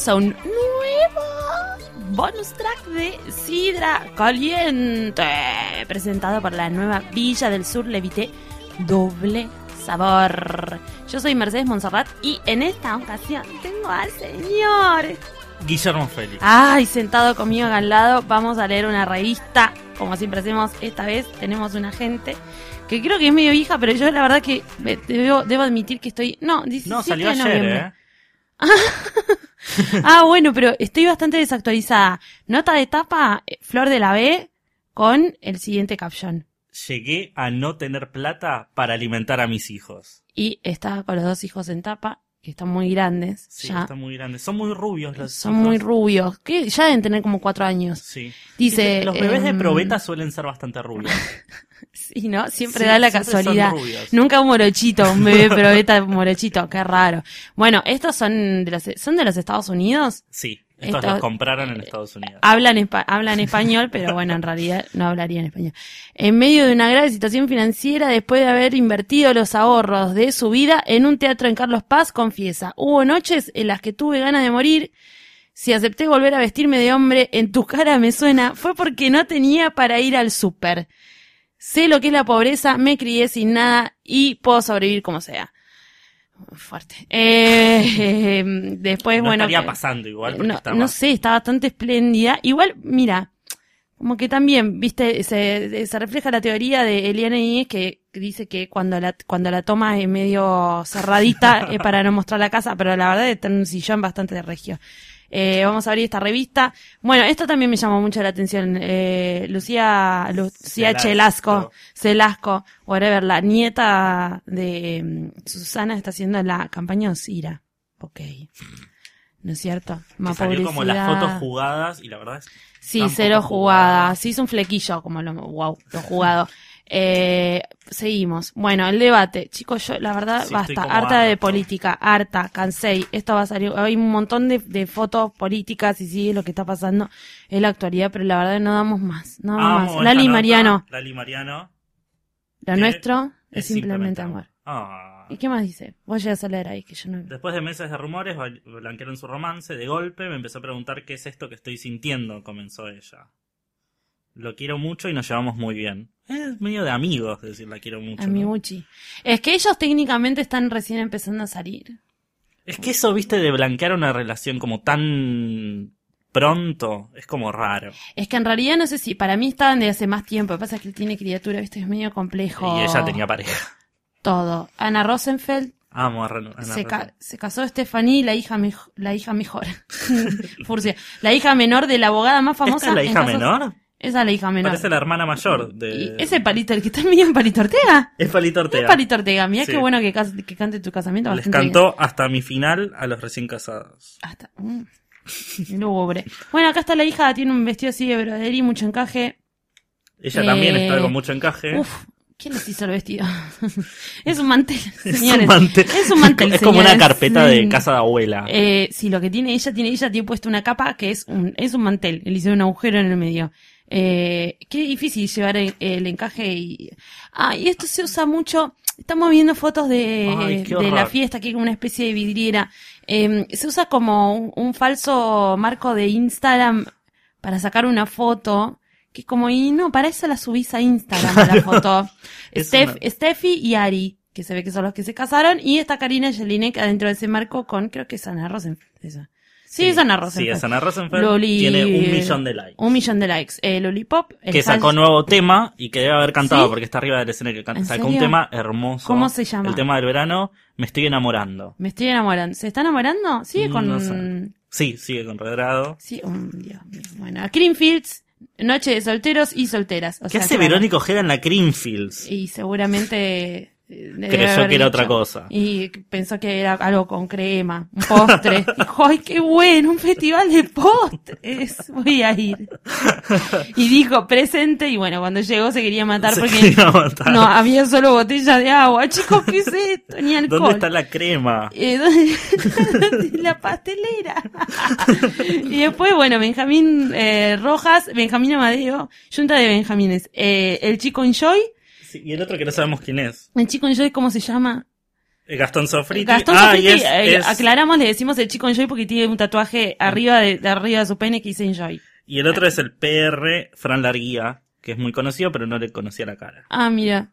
bienvenidos a un nuevo bonus track de Sidra Caliente, presentado por la nueva Villa del Sur Levité Doble Sabor. Yo soy Mercedes Monserrat y en esta ocasión tengo al señor. Guillermo Félix. Ay, sentado conmigo acá al lado, vamos a leer una revista. Como siempre hacemos, esta vez tenemos una gente que creo que es medio hija, pero yo la verdad que debo, debo admitir que estoy. No, 17 No, salió de ayer, noviembre. ¿eh? Ah, bueno, pero estoy bastante desactualizada. Nota de tapa, eh, Flor de la B, con el siguiente caption. Llegué a no tener plata para alimentar a mis hijos. Y está con los dos hijos en tapa, que están muy grandes. Sí, ya. están muy grandes. Son muy rubios los Son hijos. muy rubios, que ya deben tener como cuatro años. Sí. Dice. Los bebés de em, probeta suelen ser bastante rubios. Sí, ¿no? Siempre Sí, da la siempre son casualidad. rubios. Nunca un morochito, un bebé probeta morochito, qué raro. Bueno, estos son de los, son de los Estados Unidos. Sí, estos Esto- los compraron en Estados Unidos. Hablan, hablan español, pero bueno, en realidad no hablarían español. En medio de una grave situación financiera, después de haber invertido los ahorros de su vida en un teatro en Carlos Paz, confiesa, hubo noches en las que tuve ganas de morir. Si acepté volver a vestirme de hombre, en tu cara me suena, fue porque no tenía para ir al súper. Sé lo que es la pobreza, me crié sin nada y puedo sobrevivir como sea. Fuerte. Eh, después, no bueno. estaría que- pasando igual no, está no sé, está bastante espléndida. Igual, mira, como que también, viste, se, se refleja la teoría de Eliana Iñez que dice que cuando la, cuando la toma es medio cerradita es para no mostrar la casa, pero la verdad está en un sillón bastante de regio. Eh, vamos a abrir esta revista. Bueno, esto también me llamó mucho la atención. Eh, Lucía, Lucía Celasco. Chelasco, Celasco, whatever, la nieta de mm, Susana está haciendo la campaña Osira. Ok. ¿No es cierto? que Más salió como las fotos jugadas y la verdad es Sí, cero jugada. jugada. Se hizo un flequillo, como lo, wow, lo jugado. Eh, seguimos. Bueno, el debate. Chicos, yo, la verdad, Sí, basta. Harta de política, harta, cansé. Esto va a salir. Hay un montón de, de fotos políticas y sí, lo que está pasando en la actualidad, pero la verdad no damos más. No damos Amo más. Lali nota. Mariano, Lali Mariano lo que nuestro es simplemente amor. ¿Y qué más dice? Vos llegas a leer ahí, que yo no. Después de meses de rumores, blanquearon su romance. De golpe me empezó a preguntar qué es esto que estoy sintiendo, comenzó ella. Lo quiero mucho y nos llevamos muy bien. Es medio de amigos decir la quiero mucho. A ¿no? mi Gucci. Es que ellos técnicamente están recién empezando a salir. Es que eso, viste, de blanquear una relación como tan pronto, es como raro. Es que en realidad no sé si, para mí estaban de hace más tiempo. Lo que pasa es que él tiene criatura, viste, es medio complejo. Y ella tenía pareja. Todo. Ana Rosenfeld Amo a Ana se, ca- se casó Stephanie, la hija, la hija mejor. Furcia. La hija menor de la abogada más famosa. ¿Esta es la hija menor? Esa es la hija menor. Parece la hermana mayor Y de... ese palito, el que está en Palito Ortega. Es Palito Ortega. Es Palito Ortega. Mirá Sí. qué bueno que, que cante tu casamiento. Les cantó hasta mi final a los recién casados. Hasta. Mm, lúgubre. Bueno, acá está la hija, tiene un vestido así de brodería, mucho encaje. Ella también Eh, está con mucho encaje. Uf, ¿quién les hizo el vestido? es un mantel, es señores. un mantel. Es un mantel, Es como una carpeta de Mm. casa de abuela. Eh, sí, lo que tiene ella, tiene ella tiene puesto una capa que es un, es un mantel. Le hicieron un agujero en el medio. Eh, qué difícil llevar el, el encaje y, ah, y esto se usa mucho. Estamos viendo fotos de, Ay, qué de la fiesta, es como una especie de vidriera. Eh, se usa como un, un falso marco de Instagram para sacar una foto. Que es como, y no, para eso la subís a Instagram a la foto. Steph, una- Steffi y Ari, que se ve que son los que se casaron, y está Karina Jelinek adentro de ese marco con, creo que es Ana Rosenfeld. esa. Sí, es Ana Rosenfeld. Sí, es Ana Rosenfeld. Loli- Tiene un millón de likes. Un millón de likes. Eh, Lollipop. el que sacó hash- nuevo tema y que debe haber cantado ¿Sí? porque está arriba del escenario. Can- ¿En Sacó serio? un tema hermoso. ¿Cómo se llama? El tema del verano, Me estoy enamorando. Me estoy enamorando. ¿Se está enamorando? Sigue Mm, con... no sé. Sí, sigue con Redrado. Sí, um, Dios mío. Bueno, Creamfields, Noche de solteros y solteras. O ¿Qué sea, hace. Verónica Ojeda en la Creamfields? Y seguramente... Creyó que era otra cosa. Y pensó que era algo con crema, un postre. Dijo, ay, qué bueno, un festival de postres. Voy a ir. Y dijo, presente. Y bueno, cuando llegó se quería matar Se porque quería matar. no había solo botella de agua. Chicos, ¿qué es esto? Ni alcohol. ¿Dónde está la crema? Eh, ¿dónde- la pastelera. y después, bueno, Benjamín eh, Rojas, Benjamín Amadeo, junta de Benjamines. Eh, el chico Enjoy, Sí, y el otro que no sabemos quién es. el chico Enjoy, ¿cómo se llama? Eh, Gastón Sofriti. Gastón ah, Sofriti, es- eh, es- aclaramos, le decimos el chico Enjoy porque tiene un tatuaje arriba de, de arriba de su pene que dice Enjoy. y el otro es el PR Fran Larguía, que es muy conocido, pero no le conocía la cara. Ah, mira.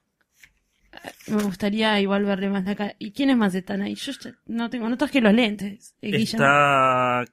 Me gustaría igual verle más la cara. ¿Y quiénes más están ahí? Yo ya no tengo, no traje los lentes. eh. Está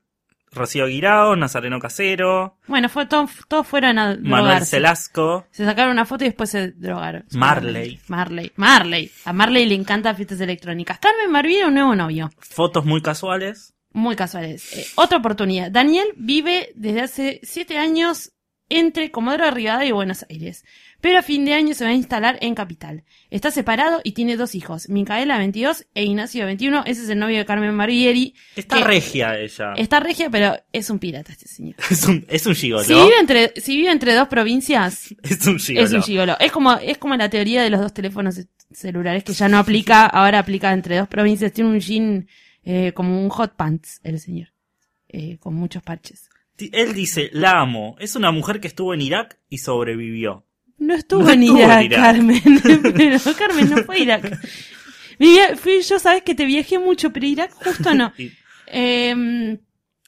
Rocío Guirao, Nazareno Casero, Bueno, fue todo, todos fueron a Manuel drogarse. Celasco, Se sacaron una foto y después se drogaron. Marley. Marley. Marley. A Marley le encantan fiestas electrónicas. Carmen Marvilla, un nuevo novio. fotos muy casuales. Muy casuales. Eh, otra oportunidad. Daniel vive desde hace siete años entre Comodoro Rivadavia y Buenos Aires. Pero a fin de año se va a instalar en Capital. Está separado y tiene dos hijos, Micaela, 22, e Ignacio, 21. Ese es el novio de Carmen Marvieri. Está regia ella. Está regia, pero es un pirata este señor. Es un, es un gigolo. Si vive entre, si vive entre dos provincias, Es un gigolo. es un gigolo. Es como, es como la teoría de los dos teléfonos celulares que ya no aplica, ahora aplica entre dos provincias. Tiene un jean eh, como un hot pants, el señor. Eh, con muchos parches. Él dice, la amo. Es una mujer que estuvo en Irak y sobrevivió. No estuvo No en estuvo en Irak. Carmen. pero Carmen no fue a Irak. Fui yo, sabes que te viajé mucho, pero Irak justo no. Eh,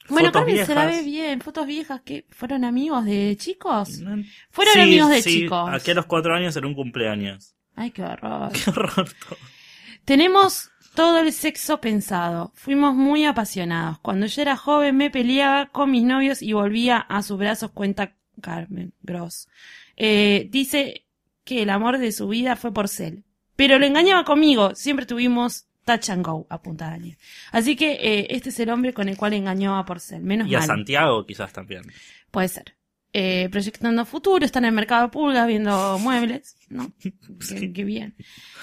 bueno, Carmen se la ve viejas. bien. Fotos viejas que fueron amigos de chicos. Fueron Sí, amigos de sí, chicos. Aquí a los cuatro años era un cumpleaños. Ay, qué horror. Qué horror todo. Tenemos todo el sexo pensado. Fuimos muy apasionados. Cuando yo era joven me peleaba con mis novios y volvía a sus brazos, cuenta Carmen Gross. Eh, dice que el amor de su vida fue por Cel. Pero lo engañaba conmigo. Siempre tuvimos touch and go, apunta Daniel. Así que eh, este es el hombre con el cual engañó a Porcel. Menos Y a mal. Santiago quizás también. Puede ser. Eh, proyectando futuro, está en el mercado de pulgas viendo muebles, ¿no? Qué, qué bien.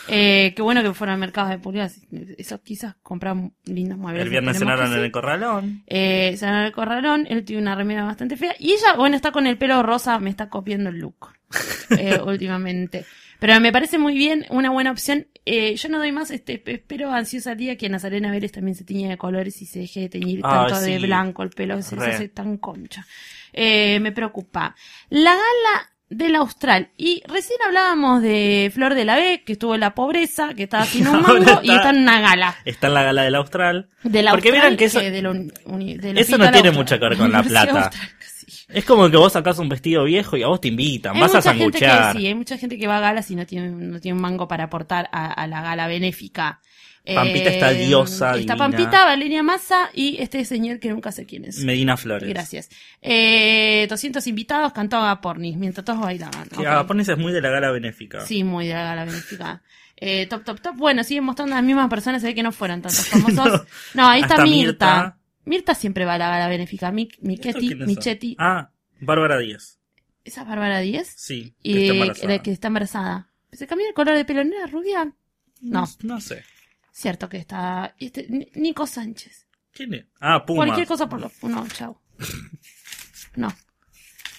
Eh, qué bueno que fueron al mercado de pulgas. Eso quizás compran lindos muebles. El viernes cenaron en el corralón. Eh, cenaron en el corralón, él tiene una remera bastante fea. Y ella, bueno, está con el pelo rosa, me está copiando el look. eh, últimamente. Pero me parece muy bien, una buena opción. Eh, yo no doy más, este, espero ansiosa el día que Nazarena Vélez también se tiñe de colores y se deje de teñir Ah, tanto de blanco el pelo, se Re. hace tan concha. Eh, me preocupa. La gala del Austral. Y recién hablábamos de Flor de la B, que estuvo en la pobreza, que estaba sin un mango, y está- está en una gala. Está en la gala del Austral. Del Porque Austral, que eso- de uni- uni- del eso no tiene mucho que ver con la plata. Austral, sí. Es como que vos sacás un vestido viejo y a vos te invitan. Hay vas a mucha gente que sí, hay mucha gente que va a galas y no tiene, no tiene un mango para aportar a, a la gala benéfica. Eh, Pampita está diosa, Está divina. Pampita, Valeria Massa y este señor que nunca sé quién es. Medina Flores. Gracias. Eh, 200 invitados, cantaba a Pornis mientras todos bailaban. Que Ok. Agapones es muy de la gala benéfica. Sí, muy de la gala benéfica. Eh, top, top, top. Bueno, siguen mostrando las mismas personas, se ve que no fueron tantos famosos. no, ahí está Mirta. Mirta. Mirta. siempre va a la gala benéfica. Mi, ¿Estos Michetti? Michetti. Ah, Bárbara Díaz. ¿Esa es Bárbara Díez? Sí, que Y está eh, embarazada. la que está embarazada. ¿Se cambió el color de pelo? ¿No era rubia? No, No sé. Cierto que está... Este, Ni- Nico Sánchez. ¿Quién es? Ah, Puma. Cualquier cosa por lo... No, chau. No.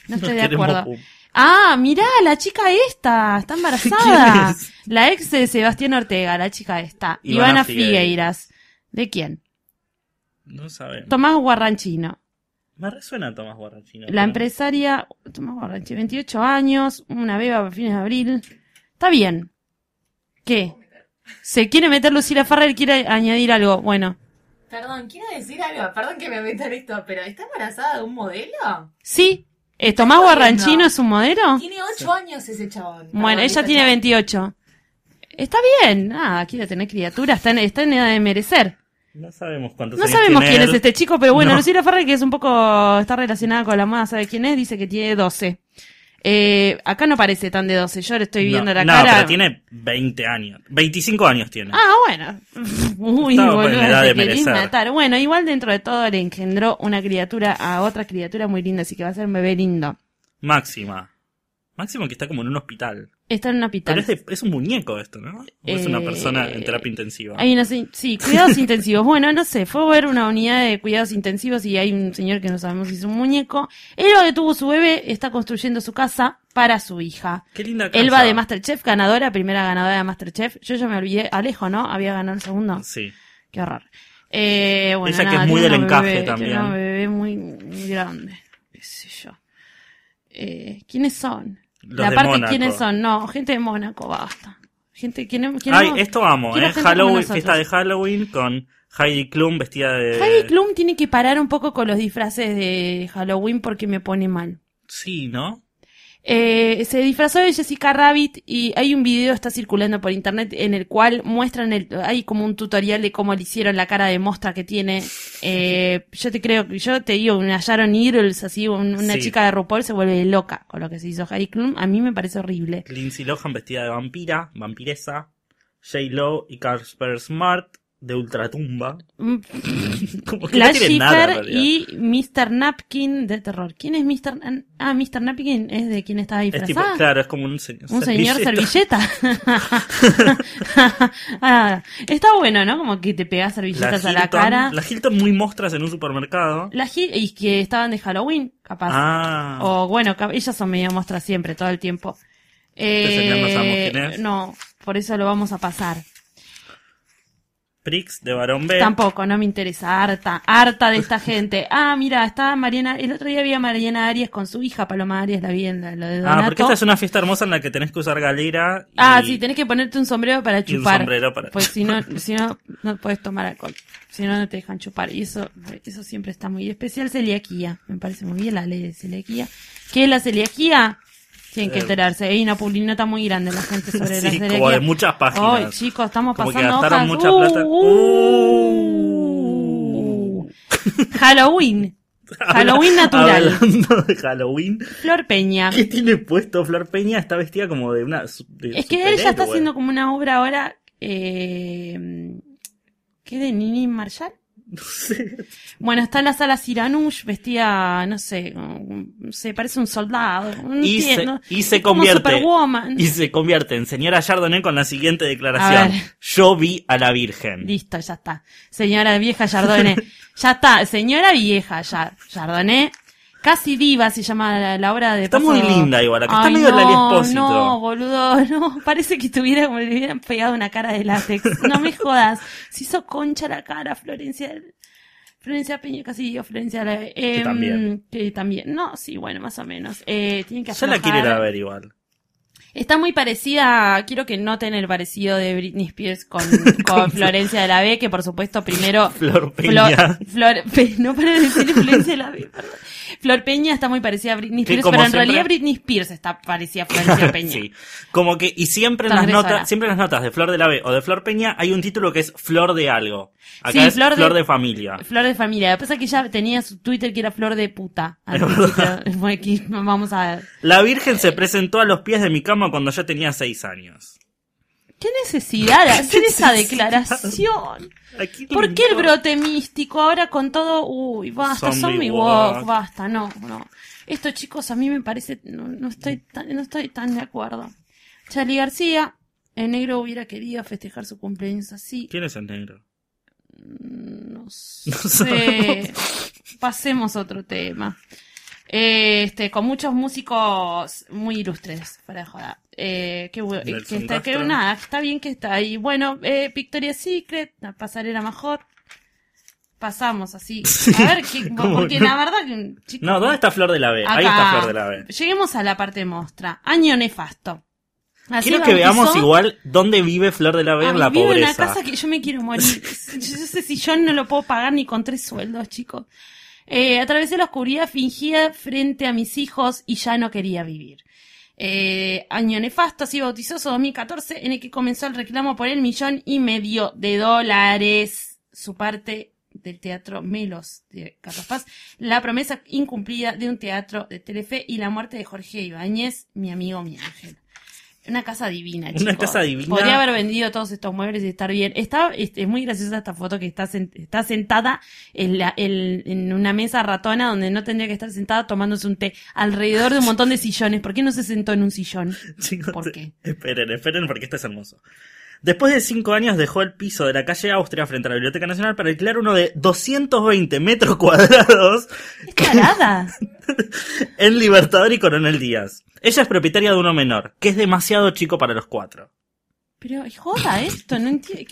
No estoy de acuerdo. Ah, mirá, la chica esta, está ¿Quién embarazada. es? La ex de Sebastián Ortega, la chica esta. Ivana Ivana Figueiras. ¿De quién? No sabemos. Tomás Guarranchino. Me resuena Tomás Guarrachino. La empresaria, Tomás Guarranchino, 28 años, una beba a fines de abril. Está bien. ¿Qué? Se quiere meter Lucila Farrell, quiere añadir algo. Bueno, Perdón, quiero decir algo, perdón que me meta en esto, pero ¿está embarazada de un modelo? sí. Eh, Tomás. Guarranchino es un modelo. Tiene 8 años ese chabón. Bueno, Perdón, ella tiene chava. 28. Está bien, nada, quiere tener criatura, está en, está en edad de merecer. No sabemos cuántos No años sabemos tiene quién él. es este chico, pero bueno, No. Lucila Farrell, que es un poco, está relacionada con la moda, ¿sabe quién es? Dice que tiene 12. Eh, acá no parece tan de 12, yo le estoy viendo no, la no, cara. pero tiene 20 años. 25 años tiene. Ah, bueno. Uy, boludo, matar. Bueno, igual dentro de todo le engendró una criatura a otra criatura muy linda, así que va a ser un bebé lindo. Máxima. Máximo que está como en un hospital. Está en un hospital. Pero es, de- es un muñeco esto, ¿no? ¿O es una Eh, persona en terapia intensiva? Hay una, sí, cuidados intensivos. Bueno, no sé, fue a ver una unidad de cuidados intensivos y hay un señor que no sabemos si es un muñeco. Elba que tuvo su bebé está construyendo su casa para su hija. Qué linda casa. Elba de Masterchef, ganadora, primera ganadora de Masterchef. Yo ya me olvidé, Alejo, ¿no? Había ganado el segundo. Sí. Qué horror. Eh, bueno, Ella que es muy del encaje bebé- también. una bebé muy, muy grande. Qué sé yo. Eh, ¿Quiénes son? Los la de. ¿quiénes son? No, gente de Mónaco, basta. Gente, ¿quién, quién Ay, esto amo, ¿eh? Halloween, fiesta de Halloween con Heidi Klum vestida de... Heidi Klum tiene que parar un poco con los disfraces de Halloween porque me pone mal. Sí, ¿no? Eh, se disfrazó de Jessica Rabbit y hay un video está circulando por internet en el cual muestran el, hay como un tutorial de cómo le hicieron la cara de mostra que tiene. Eh, yo te creo, yo te digo, una Sharon Needles, así, un- una Sí. chica de RuPaul se vuelve loca con lo que se hizo Heidi Klum. A mí me parece horrible. Lindsay Lohan vestida de vampira, vampiresa. J-Lo y Casper Smart de ultratumba. Mm, Como que no tienen nada, y Mr. Napkin de terror. ¿Quién es Mr. Ah, Mr. Napkin es de quien estaba Es tipo, disfrazada. claro, es como un señor. Un señor servilleta. Ah, está bueno, ¿no? Como que te pegas servilletas a la Hilton- cara. La Hilton muy mostras en un supermercado. La Gil- y que estaban de Halloween, capaz. Ah. O bueno, ellas son medio mostras siempre, todo el tiempo. Este señor no sabemos Eh, quién es. no, por eso lo vamos a pasar. Prix de Barón B. Tampoco, no me interesa, harta, harta de esta gente. Ah, mira, estaba Mariana, el otro día vi a Mariana Arias con su hija, Paloma Arias, la vi en la- lo de Donato. Ah, porque esta es una fiesta hermosa en la que tenés que usar galera. Y... Ah, sí, tenés que ponerte un sombrero para y un chupar. sombrero para- Pues si no, si no, no puedes tomar alcohol. Si no, no te dejan chupar. Y eso, eso siempre está muy especial. Celiaquía. Me parece muy bien la ley de celiaquía. ¿Qué es la celiaquía? Tienen que Eh. enterarse. Hay una publinata muy grande la gente sobre la Sí, celiaquía. como de muchas páginas. Ay, chicos, estamos Como que pasando gastaron hojas. mucha Uh, plata. uh. Halloween. Halloween natural. Hablando de Halloween. Flor Peña. ¿Qué tiene puesto Flor Peña? Está vestida como de una. de Es que él ya está haciendo como una obra ahora. Eh, ¿Qué de Nini Marshall? No sé. Bueno, está en la sala Siranush, vestida, no sé, sé, parece un soldado. no Y se, y se convierte. Y se convierte en señora Chardonnay con la siguiente declaración. Yo vi a la Virgen. Listo, ya está. Señora vieja Chardonnay. ya está, señora vieja Chardonnay. Casi diva se llama la, la obra de Está paso- muy linda igual, acá está medio no, Lali Espósito. No, boludo, no. Parece que tuviera como le hubieran pegado una cara de látex. No me jodas. Se hizo concha la cara, Florencia. Florencia Peña, casi digo Florencia. eh, también. Que también. No, sí, bueno, más o menos. Eh, tienen que Yo la quiero ir a ver igual. Está muy parecida, quiero que noten el parecido de Britney Spears con, con Florencia de la B, que por supuesto primero... Flor Peña. Flor, no para de decir Florencia de la B, perdón. Flor Peña está muy parecida a Britney Spears, pero en siempre- realidad Britney Spears está parecida a Florencia Peña. sí. Como que, y siempre en las notas, siempre en las notas de Flor de la B o de Flor Peña hay un título que es Flor de algo. Acá Sí, es Flor Flor, de- de... familia. Flor de familia. Lo que pasa es que ya tenía su Twitter que era Flor de puta. aquí, vamos a ver. La Virgen se presentó a los pies de mi cama cuando yo tenía seis años. ¿Qué necesidad de hacer esa declaración? ¿A quién le ¿Por qué el brote místico ahora con todo? Uy, basta, Zombie zombie walk. walk, basta, no, no. Esto, chicos, a mí me parece, no, no estoy tan, no estoy tan de acuerdo. Charlie García, el negro hubiera querido festejar su cumpleaños así. ¿Quién es el negro? No sé. Pasemos a otro tema. Eh, Este, con muchos músicos muy ilustres, para de joda. Eh, Nelson que está, que nada, está bien que está ahí. Bueno, eh, Victoria's Secret, la pasarela mejor. Pasamos así. A ver, qué- ¿Cómo porque no? la verdad que, chicos, No, ¿dónde está Flor de la B? Ahí acá. está Flor de la B. Lleguemos a la parte mostra. Año nefasto. Así Quiero que veamos igual dónde vive Flor de la B en la pobreza. en una casa que yo me quiero morir. Yo no sé si yo no lo puedo pagar ni con tres sueldos, chicos. Eh, atravesé la oscuridad fingida frente a mis hijos y ya no quería vivir. Eh, año nefasto, así bautizoso 2014, en el que comenzó el reclamo por el millón y medio de dólares. Su parte del teatro Melos de Carlos la promesa incumplida de un teatro de Telefe y la muerte de Jorge Ibáñez, mi amigo, mi ángel. Una casa divina, Una chicos. casa divina. Podría haber vendido todos estos muebles y estar bien. Está, este, es muy graciosa esta foto que está, sen- está sentada en, la, en, en una mesa ratona donde no tendría que estar sentada tomándose un té alrededor de un montón de sillones. ¿Por qué no se sentó en un sillón? Chicos, ¿Por qué? Esperen, esperen porque esto es hermoso. Después de cinco años dejó el piso de la calle Austria frente a la Biblioteca Nacional para alquilar uno de 220 metros cuadrados en Libertador y Coronel Díaz. Ella es propietaria de uno menor, que es demasiado chico para los cuatro. Pero joda esto, no entiendo.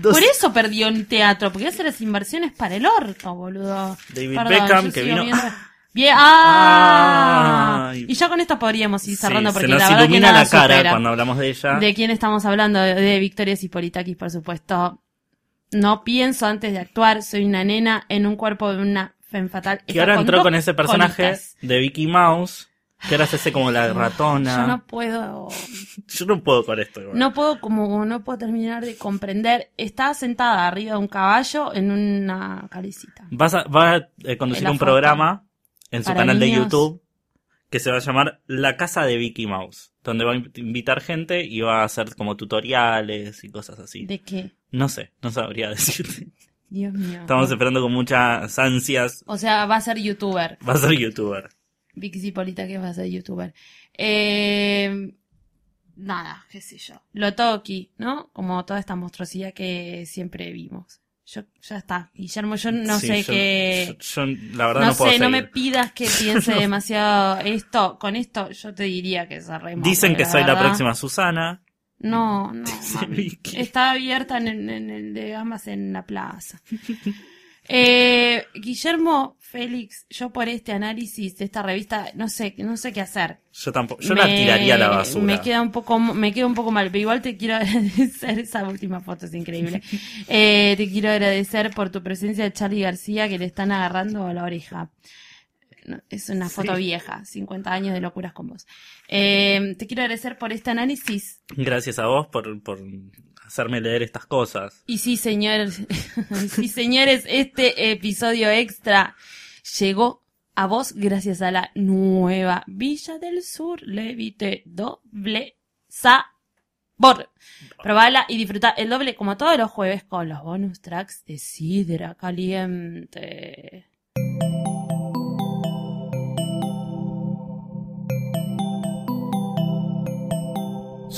Por eso perdió el teatro, porque hace las inversiones para el orto, boludo. David Perdón, Beckham, que vino- viendo- Bien, ¡ah! Ay. Y ya con esto podríamos ir cerrando Sí, porque se nos la verdad que ilumina nada la cara supera. cuando hablamos de ella. ¿De quién estamos hablando? De, Victoria Cipolitakis, por supuesto. No pienso antes de actuar, soy una nena en un cuerpo de una femme fatal. que Está ahora entró con ese personaje colitas. de Vicky Mouse, que ahora se hace como la ratona. Yo no puedo, Yo no puedo con esto. igual. no puedo como, no puedo terminar de comprender. Está sentada arriba de un caballo en una calicita. Vas a- va a eh, conducir un foto. programa en su canal de. YouTube que se va a llamar La Casa de Vicky Mouse, donde va a inv- invitar gente y va a hacer como tutoriales y cosas así. ¿De qué? No sé, no sabría decirte. Dios mío. Estamos esperando con muchas ansias. O sea, va a ser youtuber. Va a ser youtuber. Vicky Cipolita que va a ser youtuber. Eh, nada, qué sé yo. Lotoki, ¿no? Como toda esta monstruosidad que siempre vimos. Yo, ya está. Guillermo, yo no Sí, sé qué... Yo, yo la verdad no, no, puedo sé, no seguir. me pidas que piense demasiado esto. Con esto yo te diría que cerremos. Dicen que soy la verdad- próxima Susana. No, no. Está abierta en el, en el de Gamas en la plaza. Eh, Guillermo Félix, yo por este análisis de esta revista no sé, no sé qué hacer. Yo tampoco. Yo la tiraría a la basura. Me queda un poco, me queda un poco mal, pero igual te quiero agradecer, esa última foto es increíble. Eh, te quiero agradecer por tu presencia de Charlie García que le están agarrando a la oreja. Es una foto Sí. vieja, 50 años de locuras con vos. Eh, te quiero agradecer por este análisis. Gracias a vos por, por hacerme leer estas cosas. Y sí, señores, sí, señores, este episodio extra llegó a vos gracias a la nueva Villa del Sur Levite doble sabor. Probala y disfruta el doble como todos los jueves con los bonus tracks de Sidra Caliente.